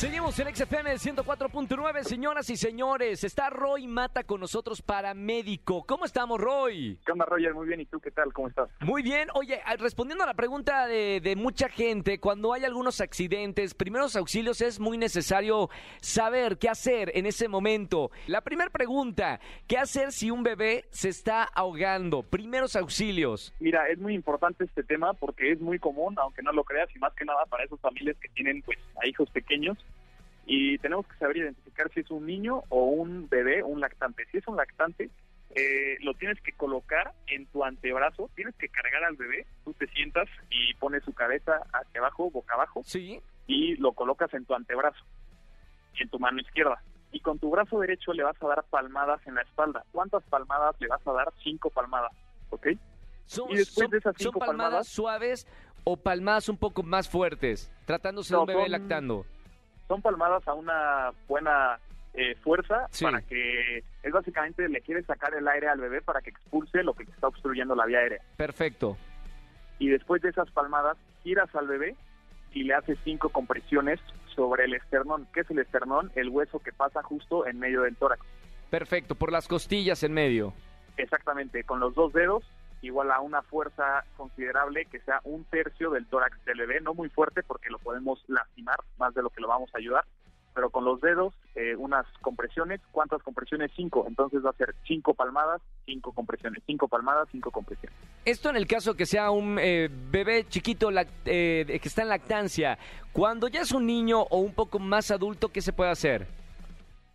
Seguimos en XFM 104.9, señoras y señores. Está Roy Mata con nosotros, paramédico. ¿Cómo estamos, Roy? ¿Qué onda, Roger? Muy bien. ¿Y tú qué tal? ¿Cómo estás? Muy bien. Oye, respondiendo a la pregunta de, de mucha gente, cuando hay algunos accidentes, primeros auxilios es muy necesario saber qué hacer en ese momento. La primera pregunta, ¿qué hacer si un bebé se está ahogando? Primeros auxilios. Mira, es muy importante este tema porque es muy común, aunque no lo creas, y más que nada para esas familias que tienen pues a hijos pequeños. Y tenemos que saber identificar si es un niño o un bebé, un lactante. Si es un lactante, eh, lo tienes que colocar en tu antebrazo, tienes que cargar al bebé, tú te sientas y pones su cabeza hacia abajo, boca abajo, Sí. y lo colocas en tu antebrazo, en tu mano izquierda. Y con tu brazo derecho le vas a dar palmadas en la espalda. ¿Cuántas palmadas le vas a dar? Cinco palmadas, ¿ok? ¿Son, Y después son- de esas son cinco palmadas, palmadas- suaves o palmadas un poco más fuertes? Tratándose de No, un bebé son- lactando. son palmadas a una buena eh, fuerza Sí. para que es básicamente le quieres sacar el aire al bebé para que expulse lo que está obstruyendo la vía aérea. Perfecto. Y después de esas palmadas, giras al bebé y le haces cinco compresiones sobre el esternón. ¿Qué es el esternón? El hueso que pasa justo en medio del tórax. Perfecto, por las costillas en medio. Exactamente, con los dos dedos, igual a una fuerza considerable que sea un tercio del tórax del bebé, no muy fuerte porque lo podemos lastimar más de lo que lo vamos a ayudar, pero con los dedos, eh, unas compresiones, ¿cuántas compresiones? Cinco, entonces va a ser cinco palmadas, cinco compresiones, cinco palmadas, cinco compresiones. Esto en el caso que sea un eh, bebé chiquito eh, que está en lactancia. Cuando ya es un niño o un poco más adulto, ¿qué se puede hacer?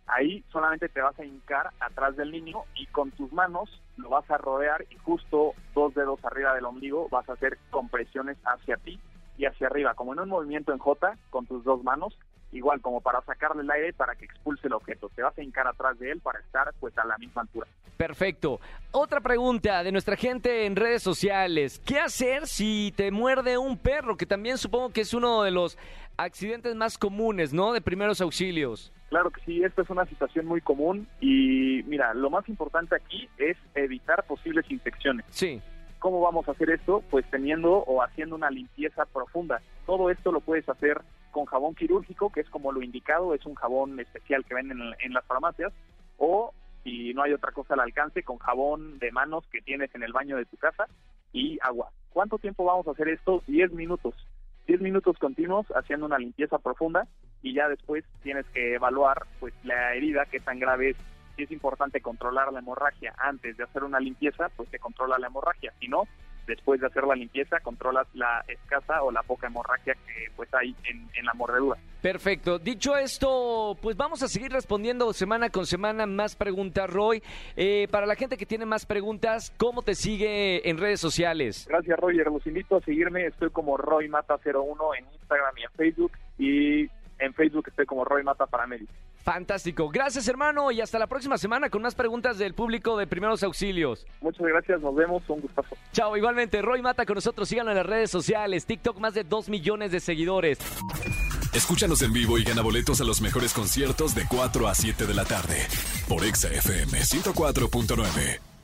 Ahí solamente te vas a hincar atrás del niño y con tus manos lo vas a rodear y justo dos dedos arriba del ombligo vas a hacer compresiones hacia ti y hacia arriba, como en un movimiento en J con tus dos manos, igual como para sacarle el aire para que expulse el objeto. Te vas a hincar atrás de él para estar pues a la misma altura. Perfecto. Otra pregunta de nuestra gente en redes sociales. ¿Qué hacer si te muerde un perro? Que también supongo que es uno de los accidentes más comunes, ¿no? De primeros auxilios. Claro que sí, esta es una situación muy común y mira, lo más importante aquí es evitar posibles infecciones. Sí. ¿Cómo vamos a hacer esto? Pues teniendo o haciendo una limpieza profunda. Todo esto lo puedes hacer con jabón quirúrgico, que es como lo indicado, es un jabón especial que venden en, en las farmacias, o no hay otra cosa al alcance, con jabón de manos que tienes en el baño de tu casa y agua. ¿Cuánto tiempo vamos a hacer esto? 10 minutos. 10 minutos continuos haciendo una limpieza profunda y ya después tienes que evaluar pues la herida, qué tan grave es. Si es importante controlar la hemorragia antes de hacer una limpieza, pues se controla la hemorragia. Si no, después de hacer la limpieza, controlas la escasa o la poca hemorragia que pues hay en, en la mordedura. Perfecto. Dicho esto, pues vamos a seguir respondiendo semana con semana más preguntas, Roy. Eh, para la gente que tiene más preguntas, ¿cómo te sigue en redes sociales? Gracias, Roger. Los invito a seguirme. Estoy como Roy Mata01 en Instagram y en Facebook. Y en Facebook estoy como Roy Mata Paramédico. Fantástico. Gracias, hermano, y hasta la próxima semana con más preguntas del público de primeros auxilios. Muchas gracias. Nos vemos. Un gustazo. Chao, igualmente, Roy Mata con nosotros. Síganlo en las redes sociales. TikTok, más de 2 millones de seguidores. Escúchanos en vivo y gana boletos a los mejores conciertos de 4 a 7 de la tarde por Exa FM 104.9.